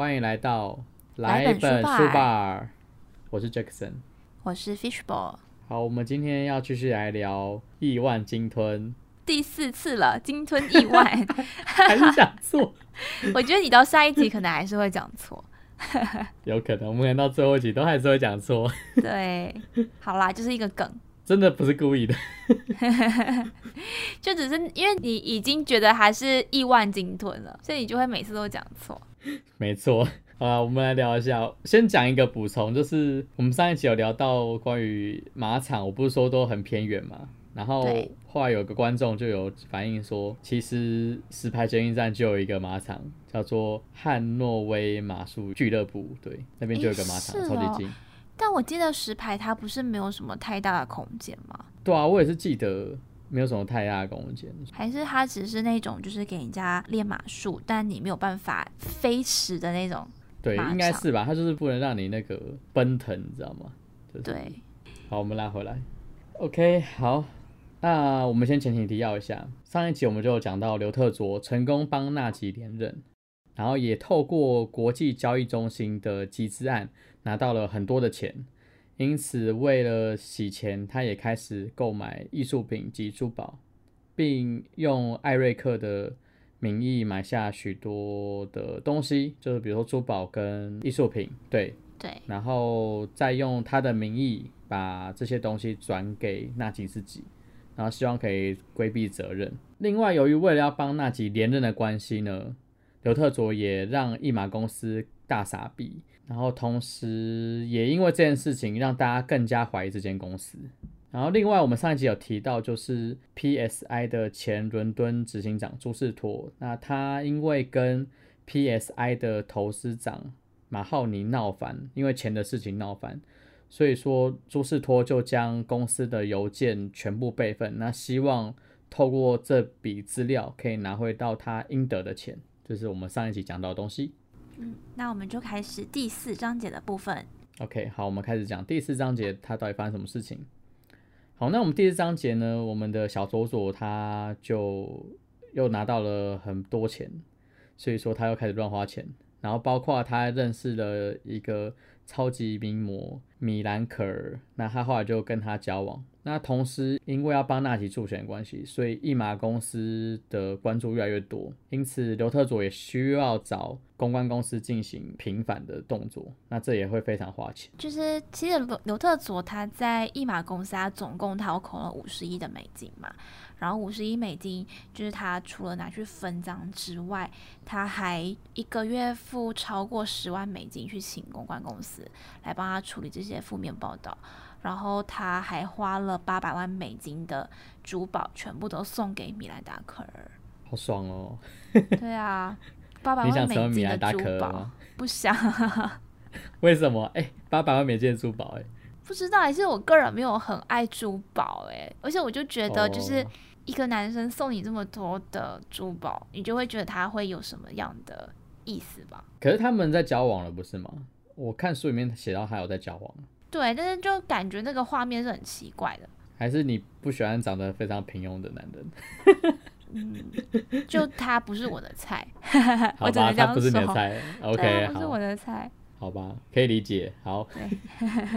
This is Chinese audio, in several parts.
欢迎来到来本本书吧书吧，我是 Jackson。我是 Fishball，好，我们今天要继续来聊亿万鲸吞，第四次了，鲸吞亿万。还是讲错？我觉得你到下一集可能还是会讲错。有可能，我们可能到最后一集都还是会讲错，对，好啦，就是一个梗，真的不是故意的。就只是因为你已经觉得还是亿万鲸吞了，所以你就会每次都讲错。没错。好啦，我们来聊一下。先讲一个补充，就是我们上一集有聊到关于马场，我不是说都很偏远嘛。然后后来有个观众就有反映说，其实石牌捷运站就有一个马场，叫做汉诺威马术俱乐部，对，那边就有个马场，超级近。但我记得石牌它不是没有什么太大的空间吗？对啊，我也是记得没有什么太大的空间。还是它只是那种就是给人家练马术，但你没有办法飞驰的那种？对，应该是吧？它就是不能让你那个奔腾，你知道吗？就是对，好，我们拉回来。OK，好，那我们先前情提要一下，上一集我们就有讲到刘特卓成功帮纳吉连任，然后也透过国际交易中心的集资案拿到了很多的钱，因此为了洗钱，他也开始购买艺术品及珠宝，并用艾瑞克的名义买下许多的东西，就是比如说珠宝跟艺术品，对，对，然后再用他的名义把这些东西转给纳吉自己，然后希望可以规避责任。另外，由于为了要帮纳吉连任的关系呢，刘特佐也让一马公司大撒币，然后同时也因为这件事情让大家更加怀疑这间公司。然后，另外我们上一集有提到，就是 PSI 的前伦敦执行长朱士托，那他因为跟 PSI 的投资长马浩尼闹翻，因为钱的事情闹翻，所以说朱士托就将公司的邮件全部备份，那希望透过这笔资料可以拿回到他应得的钱，这是我们上一集讲到的东西。那我们就开始第四章节的部分。OK，好，我们开始讲第四章节，它到底发生什么事情？好，那我们第四章节呢，我们的小佐佐他就又拿到了很多钱，所以说他又开始乱花钱，然后包括他认识了一个超级名模米兰可儿，那他后来就跟他交往。那同时，因为要帮纳吉助选关系，所以一马公司的关注越来越多，因此刘特佐也需要找公关公司进行平反的动作，那这也会非常花钱。就是其实刘刘特佐他在一马公司，他总共掏空了五十亿的美金嘛，然后五十亿美金就是他除了拿去分赃之外，他还一个月付超过十万美金去请公关公司来帮他处理这些负面报道，然后他还花了八百万美金的珠宝，全部都送给米兰达可儿。好爽哦！对啊，八百你万美金的珠宝？不想。为什么？哎、八百万美金的珠宝、哎，不知道，还是我个人没有很爱珠宝哎，而且我就觉得就是哦一个男生送你这么多的珠宝，你就会觉得他会有什么样的意思吧？可是他们在交往了，不是吗？我看书里面写到他有在交往，对，但是就感觉那个画面是很奇怪的，还是你不喜欢长得非常平庸的男人？嗯，就他不是我的菜，好吧，他不是你的说。菜。OK，不是我，的菜。好吧，可以理解。好，，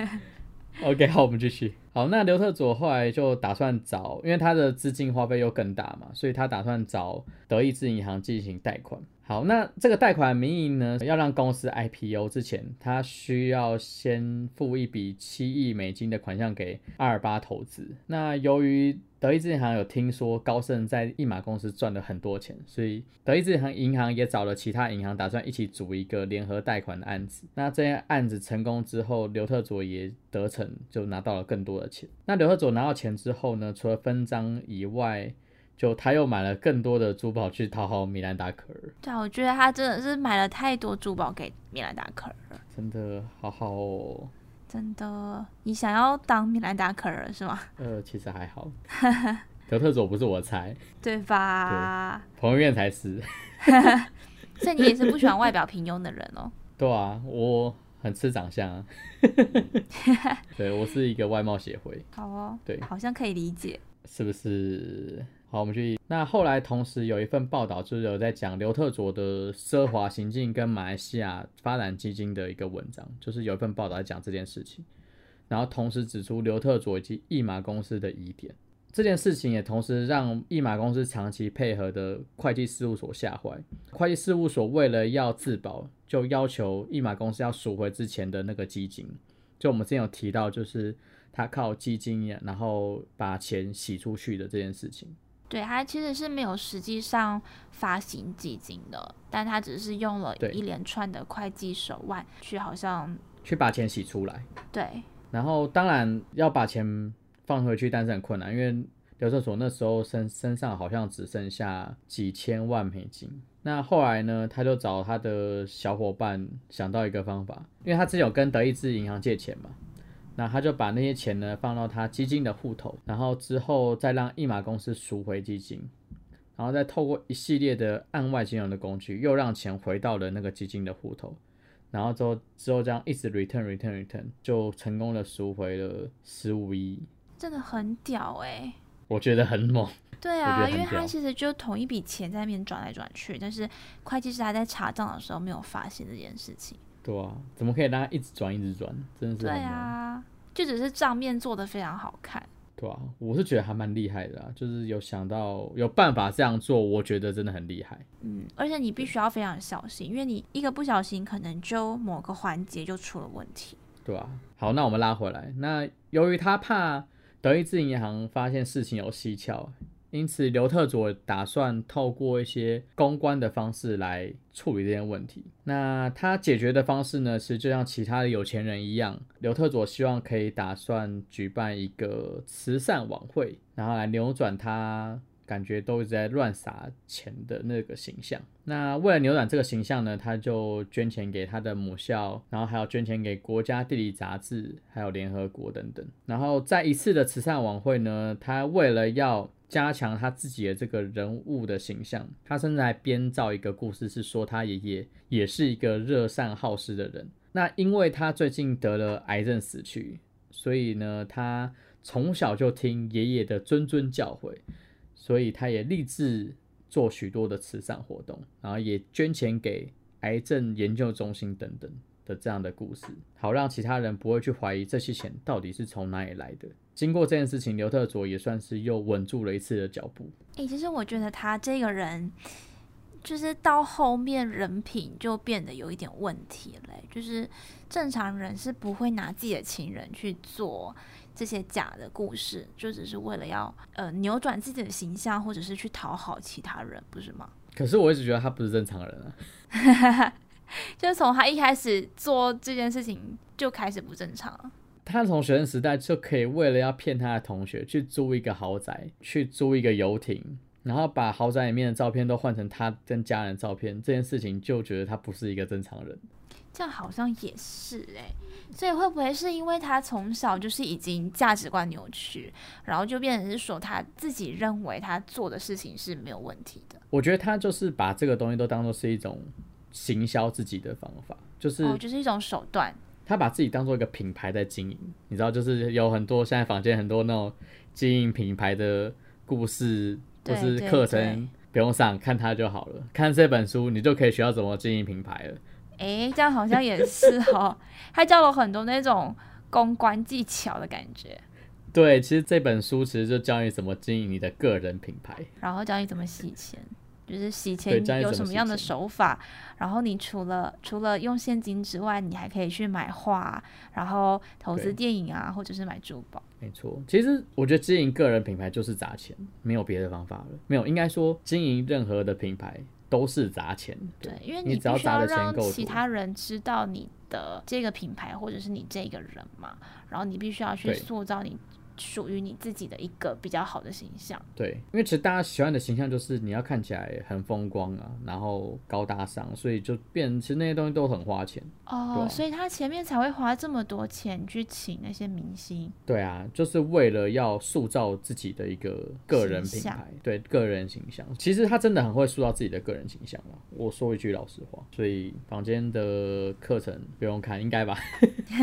OK，好，我们继续。好，那刘特佐后来就打算找，因为他的资金花费又更大嘛，所以他打算找德意志银行进行贷款。好，那这个贷款名义呢，要让公司 IPO 之前，他需要先付一笔七亿美金的款项给阿尔巴投资。那由于德意志银行有听说高盛在一马公司赚了很多钱，所以德意志银行银行也找了其他银行，打算一起组一个联合贷款的案子。那这件案子成功之后，刘特佐也得逞，就拿到了更多的钱。那刘特佐拿到钱之后呢，除了分赃以外，就他又买了更多的珠宝去讨好米兰达可儿，对啊，我觉得他真的是买了太多珠宝给米兰达可儿了，真的好好哦。真的。你想要当米兰达可儿是吗？呃，其实还好，刘特佐不是我猜，对吧？彭于晏才是。所以你也是不喜欢外表平庸的人哦。对啊，我很吃长相啊。对我是一个外貌协会，好哦，对好像可以理解。是不是好，我们去。那后来同时有一份报道，就是有在讲刘特佐的奢华行径跟马来西亚发展基金的一个文章，就是有一份报道在讲这件事情，然后同时指出刘特佐以及易马公司的疑点。这件事情也同时让易马公司长期配合的会计事务所吓坏。会计事务所为了要自保，就要求易马公司要赎回之前的那个基金。就我们之前有提到，就是他靠基金，然后把钱洗出去的这件事情。对，他其实是没有实际上发行基金的，但他只是用了一连串的会计手腕去，好像去把钱洗出来。对，然后当然要把钱放回去，但是很困难，因为刘特佐那时候身身上好像只剩下几千万美金。那后来呢，他就找他的小伙伴想到一个方法，因为他之前有跟德意志银行借钱嘛。那他就把那些钱呢放到他基金的户头，然后之后再让易马公司赎回基金，然后再透过一系列的案外金融的工具，又让钱回到了那个基金的户头，然后之后之后这样一直 return return return，就成功的赎回了十五亿，真的很屌哎！我觉得很猛。对啊，因为他其实就同一笔钱在那边转来转去，但是会计师还在查账的时候没有发现这件事情。对啊，怎么可以让他一直转一直转？真的是对啊，就只是账面做的非常好看。对啊，我是觉得还蛮厉害的啊，就是有想到有办法这样做，我觉得真的很厉害。嗯，而且你必须要非常小心，因为你一个不小心，可能就某个环节就出了问题。对啊，好，那我们拉回来，那由于他怕德意志银行发现事情有蹊跷。因此，刘特佐打算透过一些公关的方式来处理这些问题。那他解决的方式呢，是就像其他的有钱人一样，刘特佐希望可以打算举办一个慈善晚会，然后来扭转他感觉都一直在乱撒钱的那个形象。那为了扭转这个形象呢，他就捐钱给他的母校，然后还有捐钱给国家地理杂志，还有联合国等等。然后在一次的慈善晚会呢，他为了要加强他自己的这个人物的形象，他甚至还编造一个故事，是说他爷爷也是一个热善好施的人。那因为他最近得了癌症死去，所以呢，他从小就听爷爷的谆谆教诲，所以他也立志做许多的慈善活动，然后也捐钱给癌症研究中心等等的这样的故事，好让其他人不会去怀疑这些钱到底是从哪里来的。经过这件事情，刘特佐也算是又稳住了一次的脚步。诶，其实我觉得他这个人，就是到后面人品就变得有一点问题嘞。就是正常人是不会拿自己的情人去做这些假的故事，就只是为了要呃扭转自己的形象，或者是去讨好其他人，不是吗？可是我一直觉得他不是正常人啊。就是从他一开始做这件事情就开始不正常了。他从学生时代就可以为了要骗他的同学去租一个豪宅，去租一个游艇，然后把豪宅里面的照片都换成他跟家人照片，这件事情就觉得他不是一个正常人。这样好像也是哎，所以会不会是因为他从小就是已经价值观扭曲，然后就变成是说他自己认为他做的事情是没有问题的？我觉得他就是把这个东西都当做是一种行销自己的方法，就是哦，就是一种手段。他把自己当做一个品牌在经营，你知道，就是有很多现在坊间很多那种经营品牌的故事或是课程，不用上，看他就好了。看这本书，你就可以学到怎么经营品牌了。哎，这样好像也是哦，他教了很多那种公关技巧的感觉。对，其实这本书其实就教你怎么经营你的个人品牌，然后教你怎么洗钱。就是洗钱有什么样的手法？然后你除了除了用现金之外，你还可以去买画，然后投资电影啊，或者是买珠宝。没错，其实我觉得经营个人品牌就是砸钱，没有别的方法了。没有，应该说经营任何的品牌都是砸钱。对，因为你你只要砸的钱够其他人知道你的这个品牌或者是你这个人嘛，然后你必须要去塑造你。属于你自己的一个比较好的形象。对，因为其实大家喜欢的形象就是你要看起来很风光啊，然后高大上，所以就变，其实那些东西都很花钱。哦，所以他前面才会花这么多钱去请那些明星。对啊，就是为了要塑造自己的一个个人品牌，对个人形象。其实他真的很会塑造自己的个人形象啊。我说一句老实话，所以房间的课程不用看，应该吧？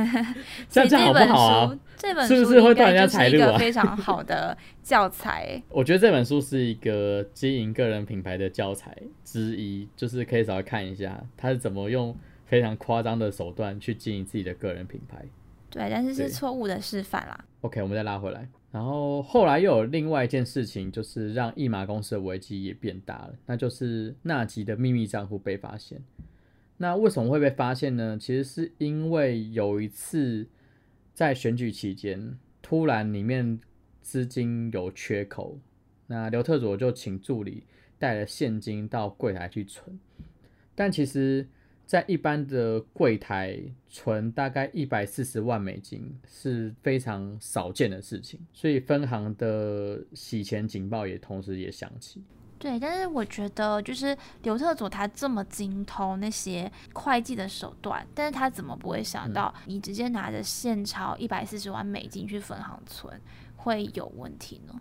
这样好不好啊？这本书是不是会断人家是一个非常好的教材。我觉得这本书是一个经营个人品牌的教材之一，就是可以稍微看一下他是怎么用非常夸张的手段去经营自己的个人品牌。对，但是是错误的示范啦。OK，我们再拉回来。然后后来又有另外一件事情，就是让一马公司的危机也变大了，那就是纳吉的秘密账户被发现。那为什么会被发现呢？其实是因为有一次在选举期间，突然里面资金有缺口，那刘特佐就请助理带了现金到柜台去存，但其实。在一般的柜台存大概一百四十万美金是非常少见的事情，所以分行的洗钱警报也同时也响起。对，但是我觉得就是刘特佐他这么精通那些会计的手段，但是他怎么不会想到你直接拿着现钞一百四十万美金去分行存会有问题呢？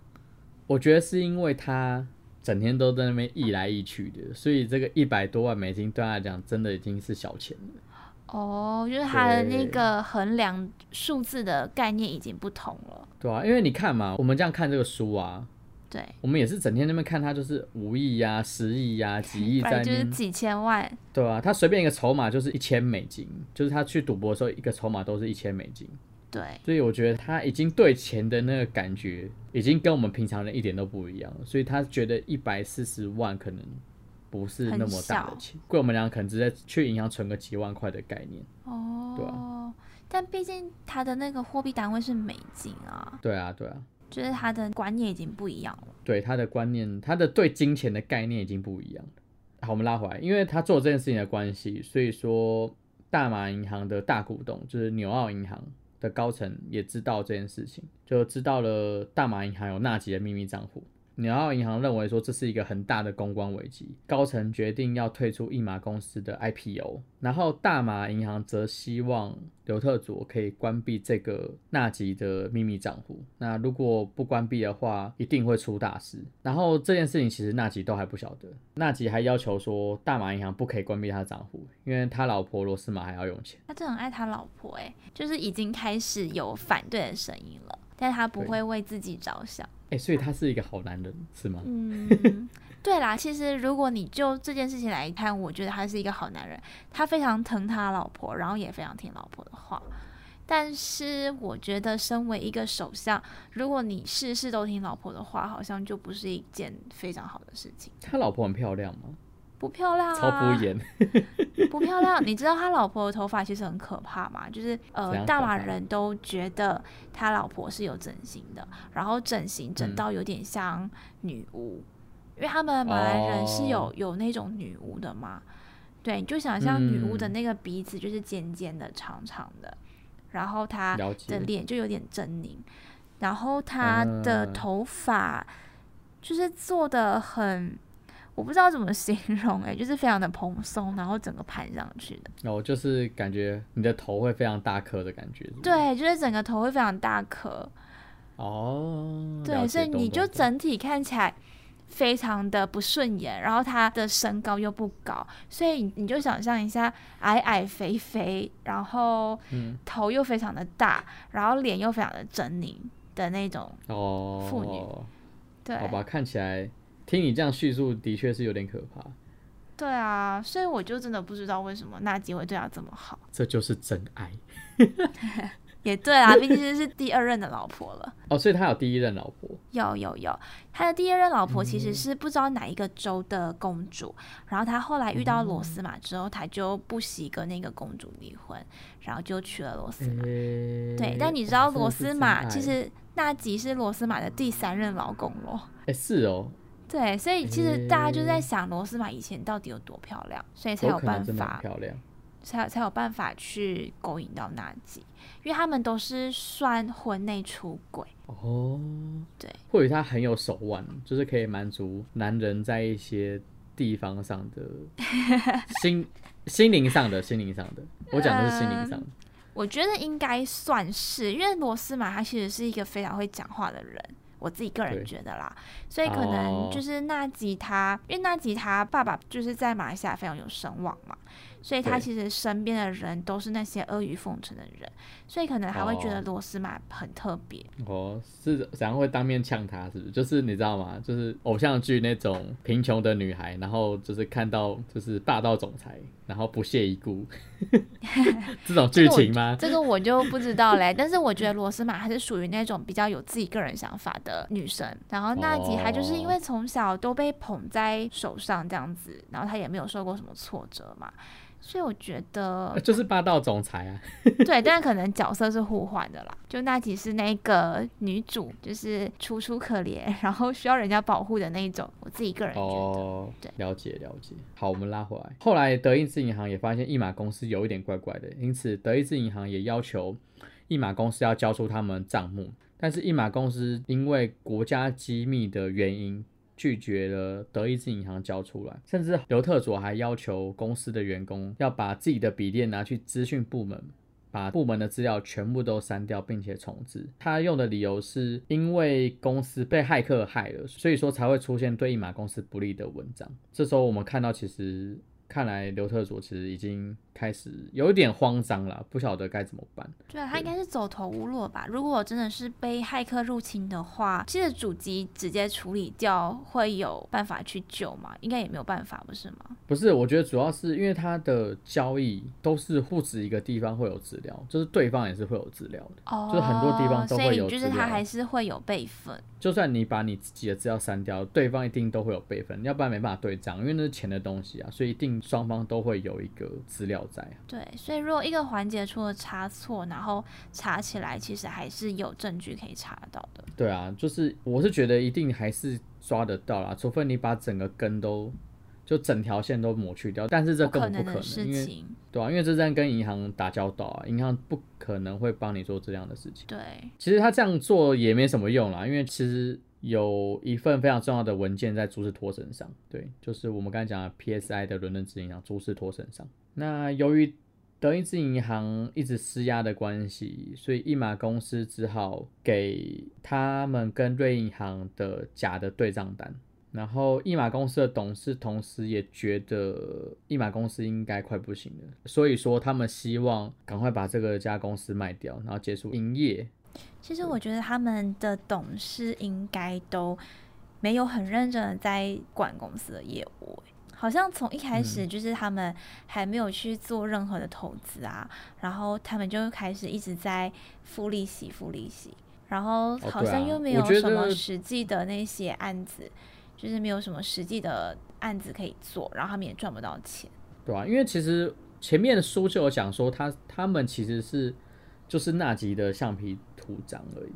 我觉得是因为他整天都在那边易来易去的，所以这个一百多万美金对他来讲真的已经是小钱了。哦，就是他的那个衡量数字的概念已经不同了。对啊，因为你看嘛，我们这样看这个书啊，对，我们也是整天那边看他就是五亿呀、十亿呀、几亿在就是几千万。对啊，他随便一个筹码就是一千美金，就是他去赌博的时候一个筹码都是一千美金。对，所以我觉得他已经对钱的那个感觉，已经跟我们平常人一点都不一样了。所以他觉得一百四十万可能不是那么大的钱，贵我们俩可能直接去银行存个几万块的概念。哦，对啊但毕竟他的那个货币单位是美金啊，对啊，对啊，就是他的观念已经不一样了。对他的观念，他的对金钱的概念已经不一样了。好，我们拉回来，因为他做这件事情的关系，所以说大马银行的大股东就是纽澳银行的高层也知道这件事情，就知道了大马银行有纳吉的秘密账户。纽澳银行认为说这是一个很大的公关危机，高层决定要退出一马公司的 IPO，然后大马银行则希望刘特佐可以关闭这个纳吉的秘密账户。那如果不关闭的话，一定会出大事。然后这件事情其实纳吉都还不晓得，纳吉还要求说大马银行不可以关闭他的账户，因为他老婆罗斯玛还要用钱。他真的很爱他老婆、欸，就是已经开始有反对的声音了，但他不会为自己着想。哎、所以他是一个好男人，是吗？嗯，对啦，其实如果你就这件事情来看，我觉得他是一个好男人，他非常疼他老婆，然后也非常听老婆的话。但是我觉得，身为一个首相，如果你事事都听老婆的话，好像就不是一件非常好的事情。他老婆很漂亮吗？不漂亮超啊，敷衍。不漂亮。你知道他老婆的头发其实很可怕嘛？就是呃，大马人都觉得他老婆是有整形的，然后整形整嗯到有点像女巫，因为他们马来人是有、哦有那种女巫的嘛。对，你就想象女巫的嗯那个鼻子就是尖尖的、长长的，然后她的脸就有点狰狞，然后她的嗯头发就是做的很，我不知道怎么形容哎、就是非常的蓬松，然后整个盘上去的。然后就是感觉你的头会非常大颗的感觉。是是，对，就是整个头会非常大颗，哦，对，所以你就整体看起来非常的不顺眼，然后他的身高又不高，所以你就想象一下，矮矮肥肥，然后嗯。头又非常的大，然后脸又非常的狰狞的那种，哦，妇女对，好吧，看起来听你这样叙述，的确是有点可怕。对啊，所以我就真的不知道为什么纳吉会对他这么好。这就是真爱 也对啊，毕竟是第二任的老婆了。哦，所以他有第一任老婆有有有，他的第二任老婆其嗯实是不知道哪一个州的公主，然后他后来遇到哦罗斯玛之后，他就不惜跟那个公主离婚，然后就娶了罗斯玛。诶对，但你知道罗斯玛其实纳吉是罗斯玛的第三任老公咯。哎是哦，对，所以其实大家就在想罗斯玛以前到底有多漂亮，所以才有有办法漂亮。才才有办法去勾引到纳吉，因为他们都是算婚内出轨。哦，对，或许他很有手腕，就是可以满足男人在一些地方上的 心心灵上的心灵上的，我讲的是心灵上的。我觉得应该算是，因为罗斯玛他其实是一个非常会讲话的人。我自己个人觉得啦，所以可能就是纳吉他，因为纳吉他爸爸就是在马来西亚非常有声望嘛，所以他其实身边的人都是那些阿谀奉承的人，所以可能还会觉得哦罗斯玛很特别。哦，是怎样会当面呛他？是不是？就是你知道吗？就是偶像剧那种贫穷的女孩，然后就是看到就是霸道总裁，然后不屑一顾，这种剧情吗？这个我就不知道嘞，但是我觉得罗斯玛还是属于那种比较有自己个人想法的女生。然后那吉她就是因为从小都被捧在手上这样子，然后她也没有受过什么挫折嘛，所以我觉得就是霸道总裁啊！对，但是可能角色是互换的啦。就那集是那个女主，就是楚楚可怜，然后需要人家保护的那一种。我自己个人觉得，哦对，了解了解。好，我们拉回来。后来德意志银行也发现一马公司有一点怪怪的，因此德意志银行也要求一马公司要交出他们账目，但是一马公司因为国家机密的原因。拒绝了德意志银行交出来，甚至刘特佐还要求公司的员工要把自己的笔电拿去资讯部门，把部门的资料全部都删掉，并且重置。他用的理由是因为公司被骇客害了，所以说才会出现对一马公司不利的文章。这时候我们看到，其实看来刘特佐其实已经开始有一点慌张了，不晓得该怎么办。对啊，他应该是走投无路吧。如果真的是被骇客入侵的话，其实主机直接处理掉会有办法去救吗？应该也没有办法，不是吗？不是，我觉得主要是因为他的交易都是不止一个地方会有资料，就是对方也是会有资料的。哦，就是很多地方都会有所以就是他还是会有备份。就算你把你自己的资料删掉，对方一定都会有备份，要不然没办法对账，因为那是钱的东西啊，所以一定双方都会有一个资料在啊。对，所以如果一个环节出了差错，然后查起来，其实还是有证据可以查得到的。对啊，就是我是觉得一定还是抓得到啦，除非你把整个根都就整条线都抹去掉，但是这可根本不可能，能的事因为情，对啊，因为这在跟银行打交道啊，银行不可能会帮你做这样的事情。对，其实他这样做也没什么用啦，因为其实有一份非常重要的文件在朱士托身上，对，就是我们刚才讲的 PSI 的伦敦执行长朱士托身上。那由于德意志银行一直施压的关系，所以一马公司只好给他们跟瑞银行的假的对账单。然后一马公司的董事同时也觉得一马公司应该快不行了，所以说他们希望赶快把这个家公司卖掉，然后结束营业。其实我觉得他们的董事应该都没有很认真的在管公司的业务，好像从一开始嗯就是他们还没有去做任何的投资啊，然后他们就开始一直在付利息、付利息，然后好像又没有什么实际的那些案子，就是没有什么实际的案子可以做，然后他们也赚不到钱。对啊，因为其实前面的书就有讲说他，他们其实是就是纳吉的橡皮图章而已，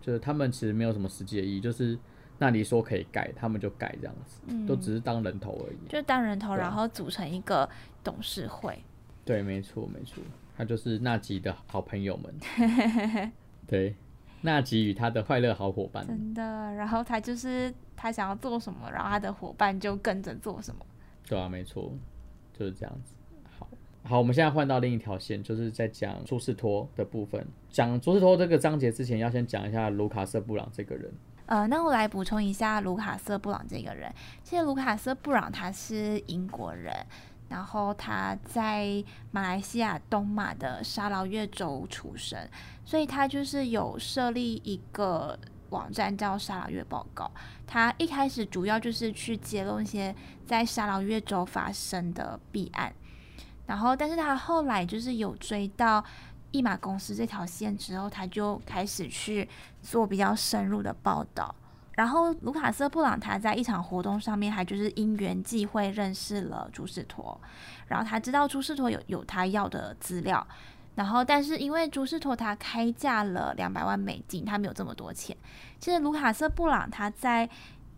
就是他们其实没有什么实际的意义，就是那你说可以盖，他们就盖这样子，嗯都只是当人头而已。就当人头，然后组成一个董事会。对，没错没错，他就是纳吉的好朋友们。对，纳吉与他的快乐好伙伴。真的，然后他就是他想要做什么，然后他的伙伴就跟着做什么。对啊，没错，就是这样子。好，好，我们现在换到另一条线，就是在讲朱士托的部分。讲朱士托这个章节之前，要先讲一下卢卡斯·布朗这个人。呃，那我来补充一下卢卡斯·布朗这个人。其实卢卡斯·布朗他是英国人，然后他在马来西亚东马的沙劳越州出生，所以他就是有设立一个网站叫沙劳越报告。他一开始主要就是去揭露一些在沙劳越州发生的弊案，然后但是他后来就是有追到。一马公司这条线之后，他就开始去做比较深入的报道。然后卢卡斯·布朗他在一场活动上面，还就是因缘际会认识了朱士托，然后他知道朱士托有有他要的资料，然后但是因为朱士托他开价了两百万美金，他没有这么多钱。其实卢卡斯·布朗他在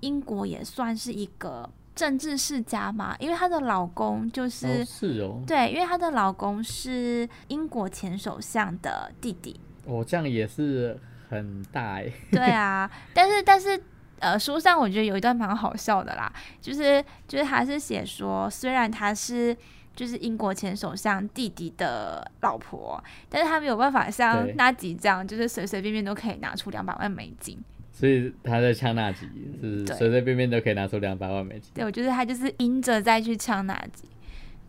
英国也算是一个政治世家嘛，因为她的老公就是、哦是哦，对，因为她的老公是英国前首相的弟弟。哦，这样也是很大哎。对啊，但是但是呃，书上我觉得有一段蛮好笑的啦，就是就是他是写说，虽然他是就是英国前首相弟弟的老婆，但是他没有办法像对纳吉这样，就是随随便便都可以拿出两百万美金。所以他在呛那集，是随随便便都可以拿出两百万美金。对，我觉得他就是阴着再去呛纳吉。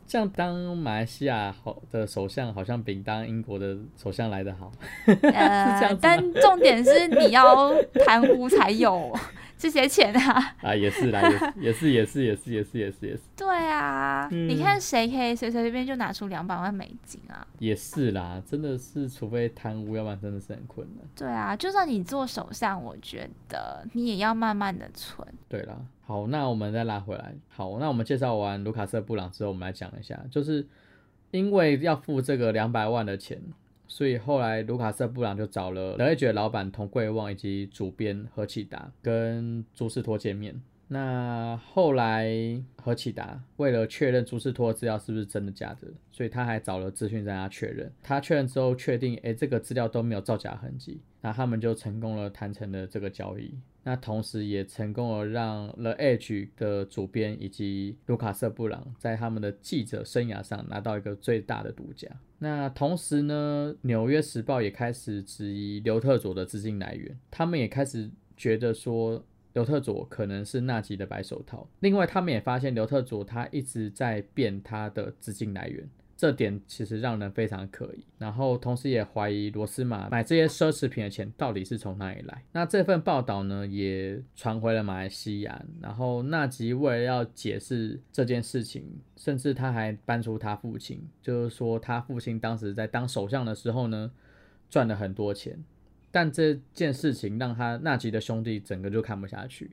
这样当马来西亚好的首相，好像比当英国的首相来的好。呃但重点是你要贪污才有这些钱啊。啊，也是啦，也是也是也是也是也是也是也是对啊，嗯你看谁可以随随便便就拿出两百万美金啊？也是啦，真的是除非贪污，要不然真的是很困难。对啊，就算你做首相，我觉得你也要慢慢的存。对啦，好，那我们再拉回来。好，那我们介绍完卢卡斯·布朗之后，我们来讲一下，就是因为要付这个两百万的钱，所以后来卢卡斯·布朗就找了德 H 的老板童贵旺以及主编何启达跟朱士托见面。那后来何启达为了确认朱士托的资料是不是真的假的，所以他还找了资讯站他确认。他确认之后确定，诶，这个资料都没有造假痕迹，那他们就成功了谈成了这个交易。那同时也成功了让 The Edge 的主编以及卢卡斯·布朗在他们的记者生涯上拿到一个最大的独家。那同时呢，《纽约时报》也开始质疑刘特佐的资金来源，他们也开始觉得说刘特佐可能是纳吉的白手套。另外，他们也发现刘特佐他一直在变他的资金来源。这点其实让人非常可疑，然后同时也怀疑罗斯玛买这些奢侈品的钱到底是从哪里来。那这份报道呢，也传回了马来西亚，然后纳吉为了要解释这件事情，甚至他还搬出他父亲，就是说他父亲当时在当首相的时候呢，赚了很多钱，但这件事情让他纳吉的兄弟整个就看不下去，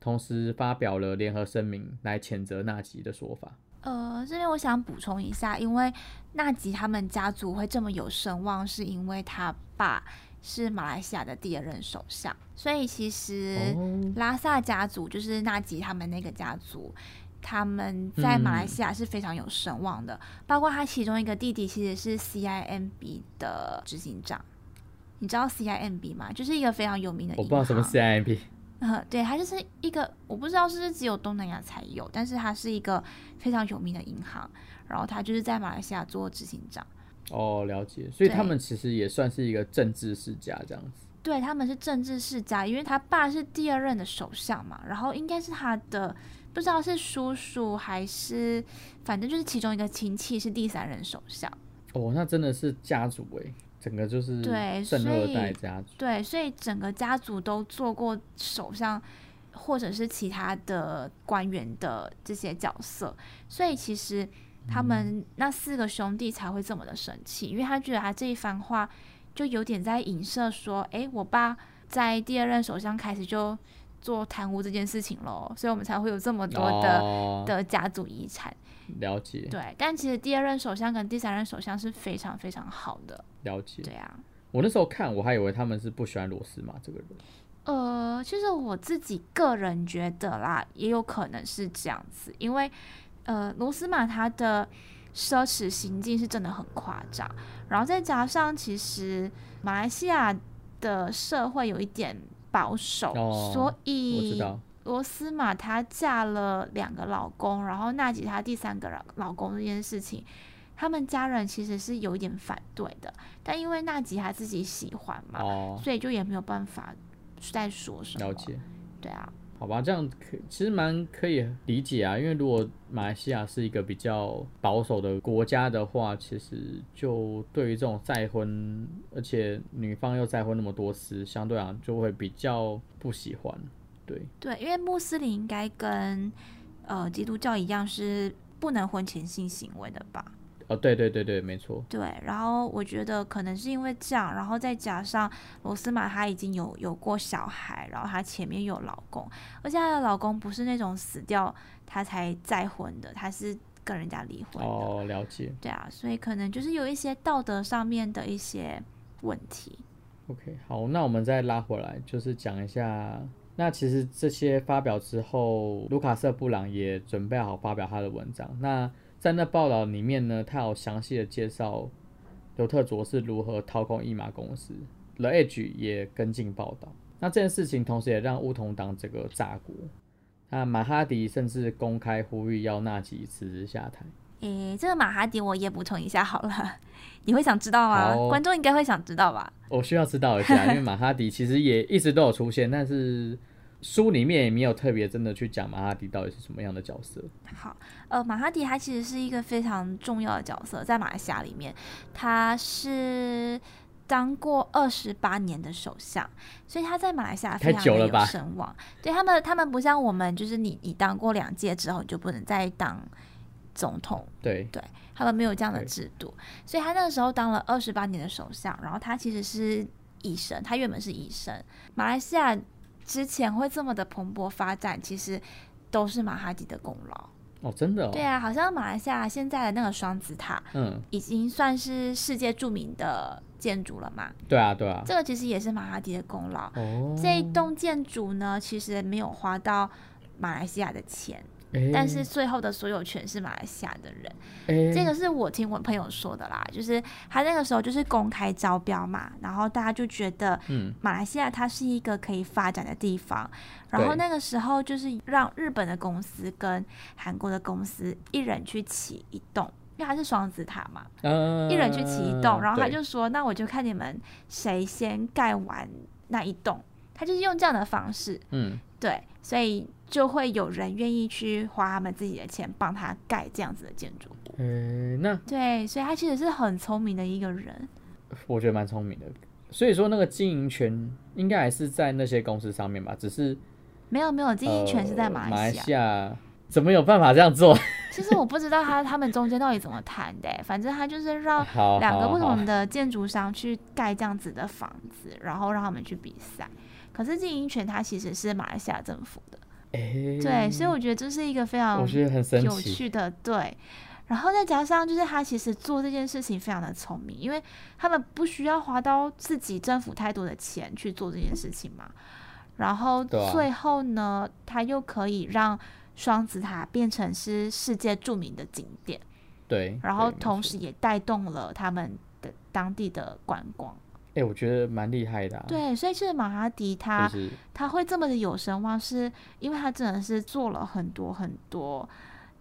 同时发表了联合声明来谴责纳吉的说法。呃，这边我想补充一下，因为纳吉他们家族会这么有声望，是因为他爸是马来西亚的第二任首相，所以其实哦拉萨家族就是纳吉他们那个家族，他们在马来西亚是非常有声望的，包括他其中一个弟弟其实是 CIMB 的执行长。你知道 CIMB 吗？就是一个非常有名的。我不知道什么 CIMB。呃，对，它就是一个我不知道是不是只有东南亚才有，但是它是一个非常有名的银行，然后他就是在马来西亚做执行长，哦，了解，所以他们其实也算是一个政治世家这样子。对他们是政治世家，因为他爸是第二任的首相嘛，然后应该是他的不知道是叔叔还是反正就是其中一个亲戚是第三任首相，哦，那真的是家族诶，整个就是对所以代家族。对，所以整个家族都做过首相或者是其他的官员的这些角色，所以其实他们那四个兄弟才会这么的生气，因为他觉得他这一番话就有点在影射说，诶，我爸在第二任首相开始就做贪污这件事情喽，所以我们才会有这么多的、哦，的家族遗产。了解对，但其实第二任首相跟第三任首相是非常非常好的，了解。对啊。我那时候看，我还以为他们是不喜欢罗斯玛这个人。呃，其实我自己个人觉得啦，也有可能是这样子，因为呃，罗斯玛他的奢侈行径是真的很夸张，然后再加上其实马来西亚的社会有一点保守，哦所以，罗斯玛她嫁了两个老公，然后娜吉她第三个老老公这件事情，他们家人其实是有一点反对的，但因为娜吉她自己喜欢嘛，哦，所以就也没有办法再说什么。了解。对啊，好吧，这样可其实蛮可以理解啊，因为如果马来西亚是一个比较保守的国家的话，其实就对于这种再婚，而且女方又再婚那么多次，相对啊就会比较不喜欢。对，对，因为穆斯林应该跟呃基督教一样是不能婚前性行为的吧？哦，对对对对，没错，对，然后我觉得可能是因为这样，然后再加上罗斯玛她已经有有过小孩，然后她前面有老公，而且她的老公不是那种死掉她才再婚的，她是跟人家离婚的。哦，了解。对啊，所以可能就是有一些道德上面的一些问题。OK，好，那我们再拉回来，就是讲一下。那其实这些发表之后，卢卡斯·布朗也准备好发表他的文章。那在那报道里面呢，他有详细的介绍刘特佐是如何掏空一马公司，The Edge 也跟进报道。那这件事情同时也让乌统党这个炸锅。那马哈迪甚至公开呼吁要纳吉辞职下台。诶，这个马哈迪我也补充一下好了，你会想知道吗？好观众应该会想知道吧？我需要知道一下，因为马哈迪其实也一直都有出现，但是书里面也没有特别真的去讲马哈迪到底是什么样的角色。好，呃，马哈迪他其实是一个非常重要的角色，在马来西亚里面，他是当过二十八年的首相，所以他在马来西亚非太常了吧声望。对他们，他们不像我们，就是你你当过两届之后，你就不能再当总统。对对，他们没有这样的制度，所以他那个时候当了二十八年的首相，然后他其实是医生，他原本是医生。马来西亚之前会这么的蓬勃发展，其实都是马哈迪的功劳。哦，真的哦，对啊，好像马来西亚现在的那个双子塔嗯，已经算是世界著名的建筑了嘛，对啊，对啊，这个其实也是马哈迪的功劳。哦，这一栋建筑呢，其实没有花到马来西亚的钱，诶但是最后的所有权是马来西亚的人。诶。这个是我听我朋友说的啦，就是他那个时候就是公开招标嘛，然后大家就觉得嗯，马来西亚它是一个可以发展的地方，然后那个时候就是让日本的公司跟韩国的公司一人去起一栋，因为它是双子塔嘛，呃，一人去起一栋，然后他就说，那我就看你们谁先盖完那一栋，他就是用这样的方式，嗯，对，所以就会有人愿意去花他们自己的钱帮他盖这样子的建筑物。诶，那对，所以他其实是很聪明的一个人。我觉得蛮聪明的。所以说，那个经营权应该还是在那些公司上面吧，只是没有没有，经营权是在呃马马来西亚。怎么有办法这样做？其实我不知道他他们中间到底怎么谈的欸，反正他就是让，两个不同的建筑商去盖这样子的房子，然后让他们去比赛。可是经营权它其实是马来西亚政府的，诶，对，所以我觉得这是一个非常我觉得很有。趣的对。然后再加上就是他其实做这件事情非常的聪明，因为他们不需要花到自己政府太多的钱去做这件事情嘛。然后最后呢，他又可以让双子塔变成是世界著名的景点，对，然后同时也带动了他们的当地的观光。哎、我觉得蛮厉害的、啊。，对，所以其实马哈迪他就是他会这么的有声望，是因为他真的是做了很多很多，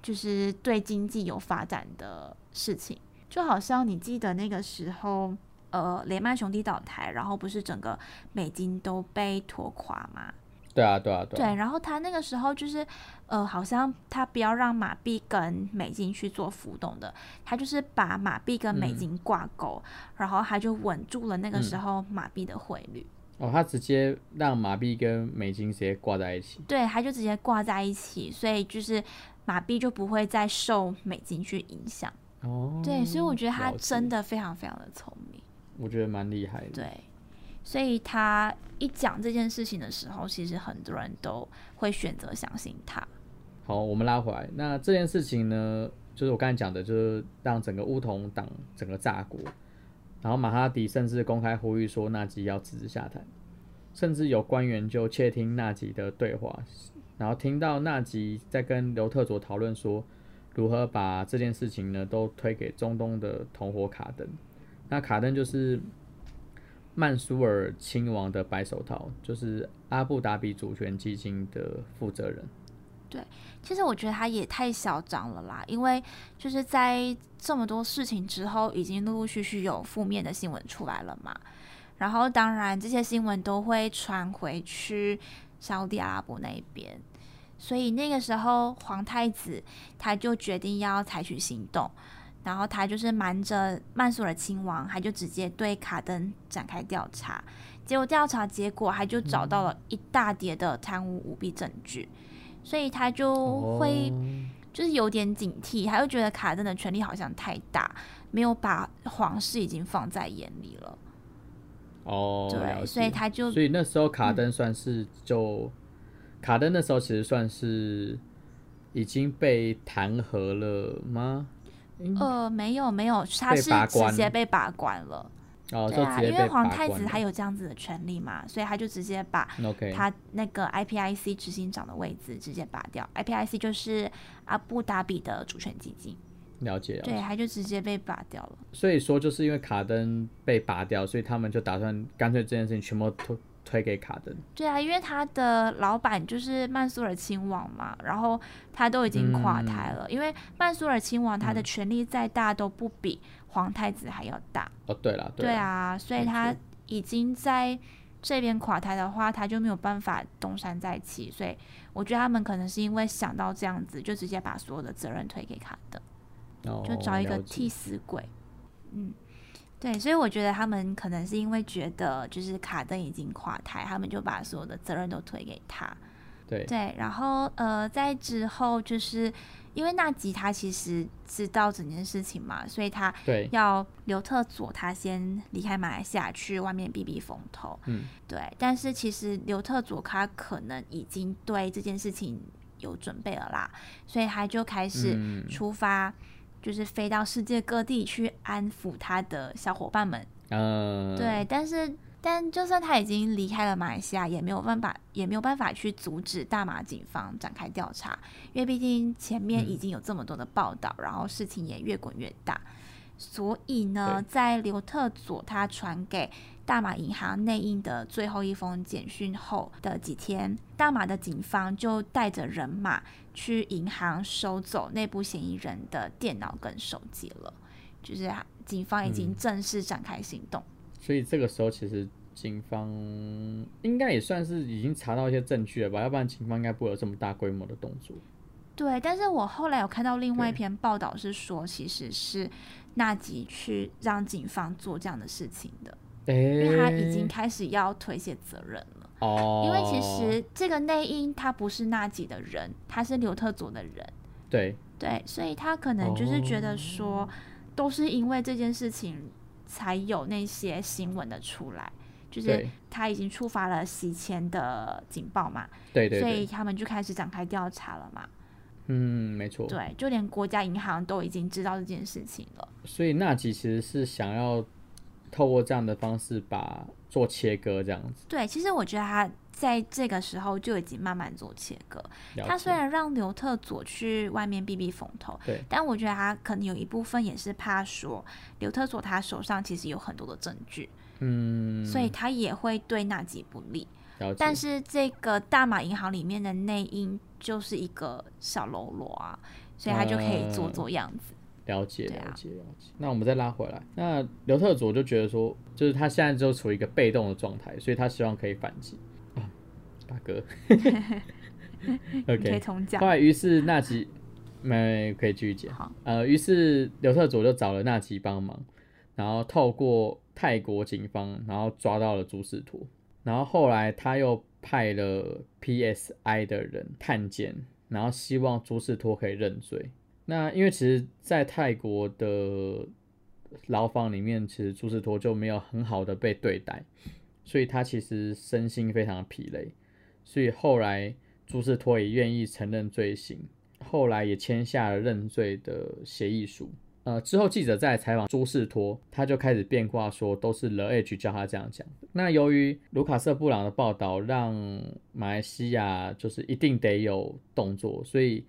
就是对经济有发展的事情。就好像你记得那个时候，呃，雷曼兄弟倒台，然后不是整个美金都被拖垮嘛？对啊，对啊，对啊。对，然后他那个时候就是，呃，好像他不要让马币跟美金去做浮动的，他就是把马币跟美嗯金挂钩，然后他就稳住了那个时嗯候马币的汇率。哦，他直接让马币跟美金直接挂在一起。对，他就直接挂在一起，所以就是马币就不会再受美金去影响。哦。对，所以我觉得他真，的非常非常的聪明。我觉得蛮厉害的。对，所以他一讲这件事情的时候，其实很多人都会选择相信他。好，我们拉回来，那这件事情呢，就是我刚才讲的，就是让整个乌统党整个炸锅，然后马哈迪甚至公开呼吁说纳吉要辞职下台，甚至有官员就窃听纳吉的对话，然后听到纳吉在跟刘特佐讨论说如何把这件事情呢都推给中东的同伙卡登，那卡登就是曼苏尔亲王的白手套，就是阿布达比主权基金的负责人。对其实我觉得他也太嚣张了啦，因为就是在这么多事情之后，已经陆陆续续有负面的新闻出来了嘛。然后当然这些新闻都会传回去沙地阿拉伯那边，所以那个时候皇太子他就决定要采取行动，然后他就是瞒着曼苏尔亲王，他就直接对卡登展开调查。结果调查结果，他就找到了一大叠的贪污舞弊证据。所以他就会哦就是有点警惕，他就觉得卡登的权力好像太大，没有把皇室已经放在眼里了。哦，对，所以他就所以那时候卡登算是就、卡登那时候其实算是已经被弹劾了吗？应呃没有没有，他是直接被拔关了。哦，对啊，因为皇太子他有这样子的权利嘛，所以他就直接把他那个 IPIC 执行长的位置直接拔掉。IPIC 就是阿布达比的主权基金，了解了对，他就直接被拔掉了。所以说就是因为卡登被拔掉，所以他们就打算干脆这件事情全部推推给卡登。对啊，因为他的老板就是曼苏尔亲王嘛，然后他都已经垮台了。因为曼苏尔亲王他的权力再大都不比皇太子还要大。哦，对了，对啊，所以他已经在这边垮台的话，他就没有办法东山再起。所以我觉得他们可能是因为想到这样子，就直接把所有的责任推给卡登，就找一个替死鬼。嗯。对，所以我觉得他们可能是因为觉得就是卡登已经垮台，他们就把所有的责任都推给他。对对，然后呃，在之后就是因为纳吉他其实知道整件事情嘛，所以他要刘特佐他先离开马来西亚去外面避避风头。嗯，对。但是其实刘特佐他可能已经对这件事情有准备了啦，所以他就开始出发。就是飞到世界各地去安抚他的小伙伴们，嗯，对，但是但就算他已经离开了马来西亚，也没有办法，也没有办法去阻止大马警方展开调查，因为毕竟前面已经有这么多的报道，然后事情也越滚越大，所以呢，在刘特佐他传给。大马银行内应的最后一封简讯后的几天，大马的警方就带着人马去银行收走内部嫌疑人的电脑跟手机了，就是警方已经正式展开行动。所以这个时候，其实警方应该也算是已经查到一些证据了吧？要不然警方应该不会有这么大规模的动作。对，但是我后来有看到另外一篇报道是说，其实是纳吉去让警方做这样的事情的。因为他已经开始要推卸责任了。哦。因为其实这个内因他不是纳吉的人，他是刘特佐的人。对。对，所以他可能就是觉得说，都是因为这件事情才有那些新闻的出来，就是他已经触发了洗钱的警报嘛。对对。所以他们就开始展开调查了嘛。嗯，没错。对，就连国家银行都已经知道这件事情了。所以纳吉其实是想要。透过这样的方式把做切割，这样子。对，其实我觉得他在这个时候就已经慢慢做切割。他虽然让刘特佐去外面避避风头，对，但我觉得他可能有一部分也是怕说刘特佐他手上其实有很多的证据，嗯，所以他也会对纳吉不利。但是这个大马银行里面的内应就是一个小喽啰啊，所以他就可以做做样子。了解，了解，了解。那我们再拉回来，那刘特佐就觉得说，就是他现在就处于一个被动的状态，所以他希望可以反击。啊，大哥，OK，可以重讲后来于是纳吉，没可以继续讲。好，呃，于是刘特佐就找了纳吉帮忙，然后透过泰国警方，然后抓到了朱士托，然后后来他又派了 PSI 的人探监，然后希望朱士托可以认罪。那因为其实，在泰国的牢房里面，其实朱士托就没有很好的被对待，所以他其实身心非常的疲累，所以后来朱士托也愿意承认罪行，后来也签下了认罪的协议书。呃，之后记者在采访朱士托，他就开始变卦说都是 The H 叫他这样讲。那由于卢卡瑟布朗的报道，让马来西亚就是一定得有动作，所以。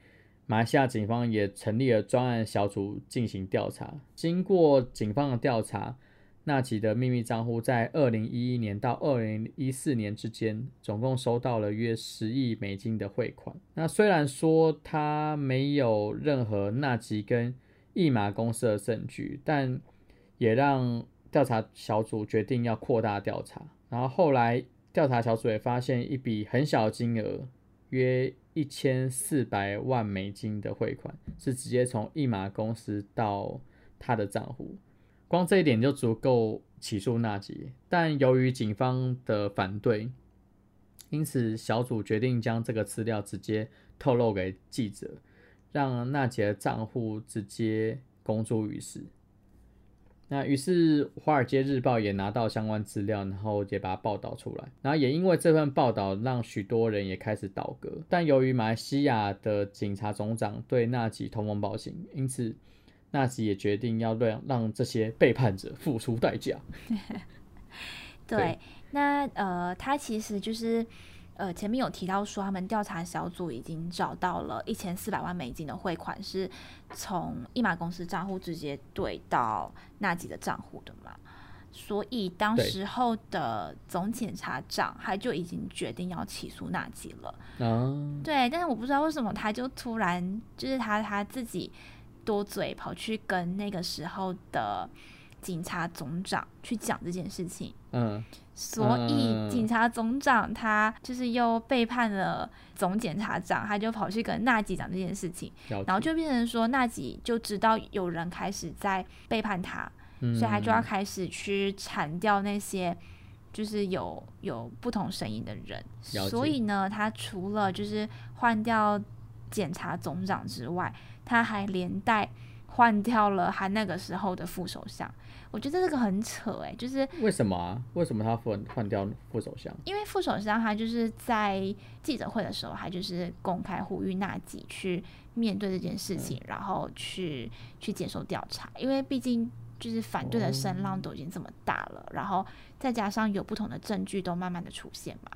马来西亚警方也成立了专案小组进行调查。经过警方的调查，纳吉的秘密账户在二零一一年到二零一四年之间，总共收到了约十亿美金的汇款。那虽然说他没有任何纳吉跟义马公司的证据，但也让调查小组决定要扩大调查。然后后来调查小组也发现一笔很小的金额，约。一千四百万美金的汇款是直接从易马公司到他的账户，光这一点就足够起诉纳吉。但由于警方的反对，因此小组决定将这个资料直接透露给记者，让纳吉的账户直接公诸于世。那于是《华尔街日报》也拿到相关资料，然后也把它报道出来。然后也因为这份报道，让许多人也开始倒戈。但由于马来西亚的警察总长对纳吉通风报信，因此纳吉也决定要让让这些背叛者付出代价。对，那呃，他其实就是。呃，前面有提到说，他们调查小组已经找到了一千四百万美金的汇款，是从一马公司账户直接兑到纳吉的账户的嘛？所以当时候的总检察长他就已经决定要起诉纳吉了。啊，对，但是我不知道为什么他就突然就是他他自己多嘴跑去跟那个时候的警察总长去讲这件事情，嗯，所以嗯。警察总长他就是又背叛了总检察长，他就跑去跟纳吉讲这件事情，然后就变成说纳吉就知道有人开始在背叛他，嗯所以他就要开始去铲掉那些就是有有不同声音的人。所以呢，他除了就是换掉检察总长之外，他还连带换掉了他那个时候的副首相。我觉得这个很扯诶、就是为什么啊？为什么他换换掉副首相？因为副首相他就是在记者会的时候，他就是公开呼吁纳吉去面对这件事情，然后去去接受调查，因为毕竟就是反对的声浪都已经这么大了，然后再加上有不同的证据都慢慢的出现嘛，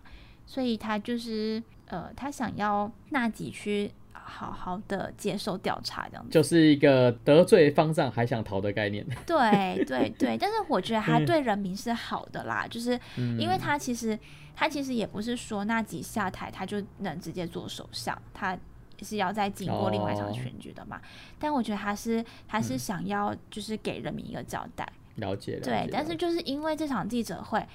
所以他就是呃，他想要纳吉去好好的接受调查这样子。就是一个得罪方丈还想逃的概念。对对对，但是我觉得他对人民是好的啦，就是嗯，因为他其实他其实也不是说那几下台他就能直接做首相，他是要再经过另外一场哦选举的嘛。但我觉得他是他是嗯想要就是给人民一个交代，了解，了对但是就是因为这场记者会。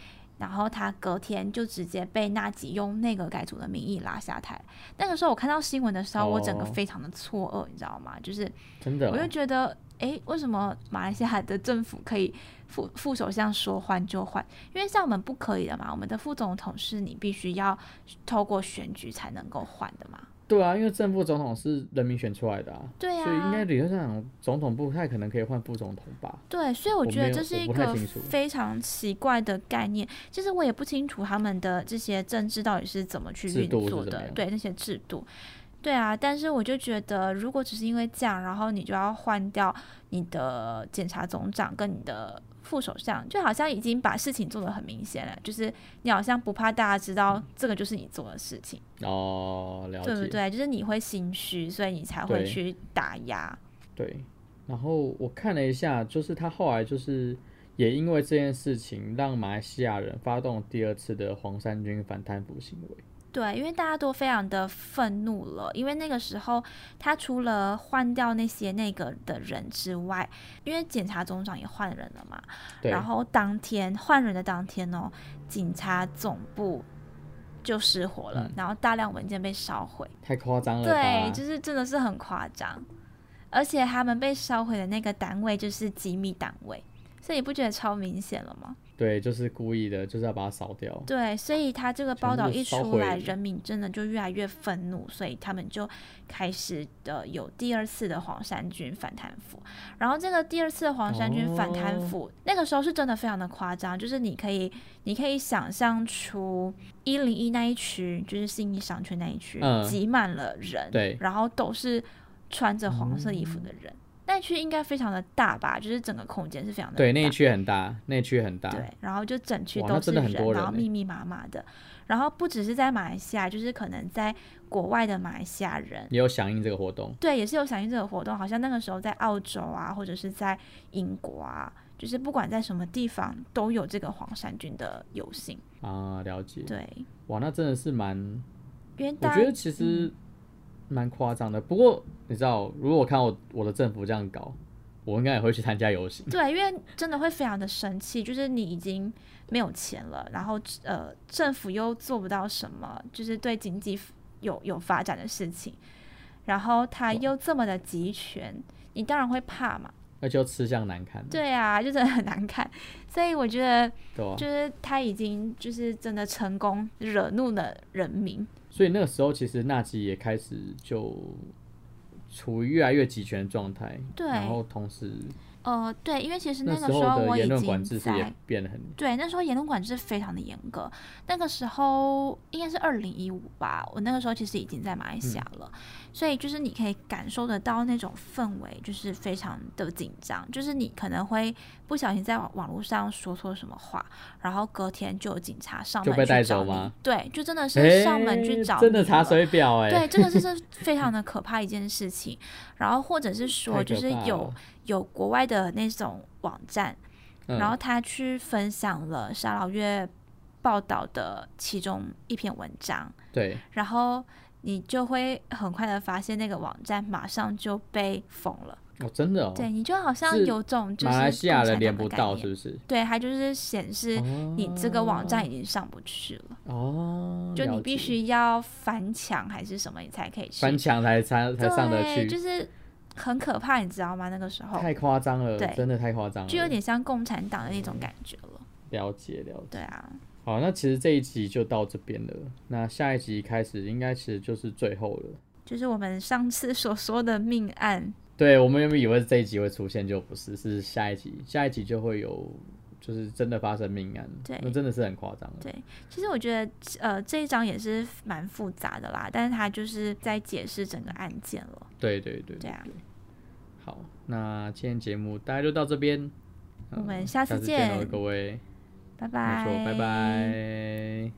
然后他隔天就直接被纳吉用内阁改组的名义拉下台。那个时候我看到新闻的时候，我整个哦非常的错愕，你知道吗？就是真的哦、我就觉得，诶，为什么马来西亚的政府可以副副首相说换就换？因为像我们不可以的嘛，我们的副总统是你必须要透过选举才能够换的嘛。对啊，因为正副总统是人民选出来的啊，对啊，所以应该理论上，总统不太可能可以换副总统吧？对，所以我我觉得这是一个非常奇怪的概念。其实我也不清楚他们的这些政治到底是怎么去运作的，对那些制度。对啊，但是我就觉得，如果只是因为这样，然后你就要换掉你的检察总长跟你的副首相，就好像已经把事情做得很明显了，就是你好像不怕大家知道这个就是你做的事情，哦，了解，对不对？就是你会心虚，所以你才会去打压。对，然后我看了一下，就是他后来就是也因为这件事情，让马来西亚人发动第二次的黄衫军反贪腐行为。对，因为大家都非常的愤怒了，因为那个时候他除了换掉那些那个的人之外，因为检察总长也换人了嘛，对，然后当天换人的当天哦，警察总部就失火了，嗯然后大量文件被烧毁，太夸张了吧？对，就是真的是很夸张，而且他们被烧毁的那个单位就是机密单位，所以你不觉得超明显了吗？对，就是故意的，就是要把它扫掉。对，所以他这个报道一出来，人民真的就越来越愤怒，所以他们就开始的有第二次的黄山军反贪腐。然后这个第二次的黄山军反贪哦腐，那个时候是真的非常的夸张，就是你可以你可以想象出一零一那一区，就是信义商圈那一区，嗯挤满了人，对然后都是穿着黄色衣服嗯的人。那区应该非常的大吧，就是整个空间是非常的对，那一区很大，那一区很大。对，然后就整区都是真的很多然后密密麻麻的，然后不只是在马来西亚，就是可能在国外的马来西亚人，也有响应这个活动。对，也是有响应这个活动，好像那个时候在澳洲啊，或者是在英国啊，就是不管在什么地方都有这个黄山军的游行，啊，了解。对，哇，那真的是蛮，因为大家我觉得其实蛮夸张的。不过你知道，如果我看我我的政府这样搞，我应该也会去参加游行。对，因为真的会非常的生气，就是你已经没有钱了，然后呃政府又做不到什么，就是对经济有有发展的事情，然后他又这么的集权，你当然会怕嘛。而且又吃相难看，对啊，就真的很难看，所以我觉得对？就是他已经就是真的成功惹怒了人民。所以那个时候，其实纳吉也开始就处于越来越集权的状态。对然后同时呃，对，因为其实那个时候我已经在变得很对，那时候言论管制非常的严格。那个时候应该是二零一五吧，我那个时候其实已经在马来西亚了，所以就是你可以感受得到那种氛围，就是非常的紧张，就是你可能会不小心在网网络上说错什么话，然后隔天就有警察上门去找你走吗？对，就真的是上门去找你真的查水表哎、对，这个就是非常的可怕一件事情。然后或者是说，就是有有国外的那种网站，嗯。然后他去分享了沙老月报道的其中一篇文章，对，然后你就会很快的发现那个网站马上就被封了。哦，真的哦，对，你就好像有种就是马来西亚共产党人连不到，是不是？对，它就是显示你这个网站已经上不去了，哦，就你必须要翻墙还是什么，你才可以去。翻墙才才才上得，去，就是很可怕，你知道吗？那个时候。太夸张了，对。真的太夸张了，就有点像共产党的那种感觉了。了解了解。对啊，好，那其实这一集就到这边了，那下一集开始应该其实就是最后了。就是我们上次所说的命案，对我们原本以为这一集会出现，就不是，是下一集，下一集就会有，就是真的发生命案，对那真的是很夸张。对，其实我觉得呃这一章也是蛮复杂的啦，但是它就是在解释整个案件了。对对对对啊好，那今天节目大家就到这边，我们呃下次见。各位，拜没拜，错，拜拜。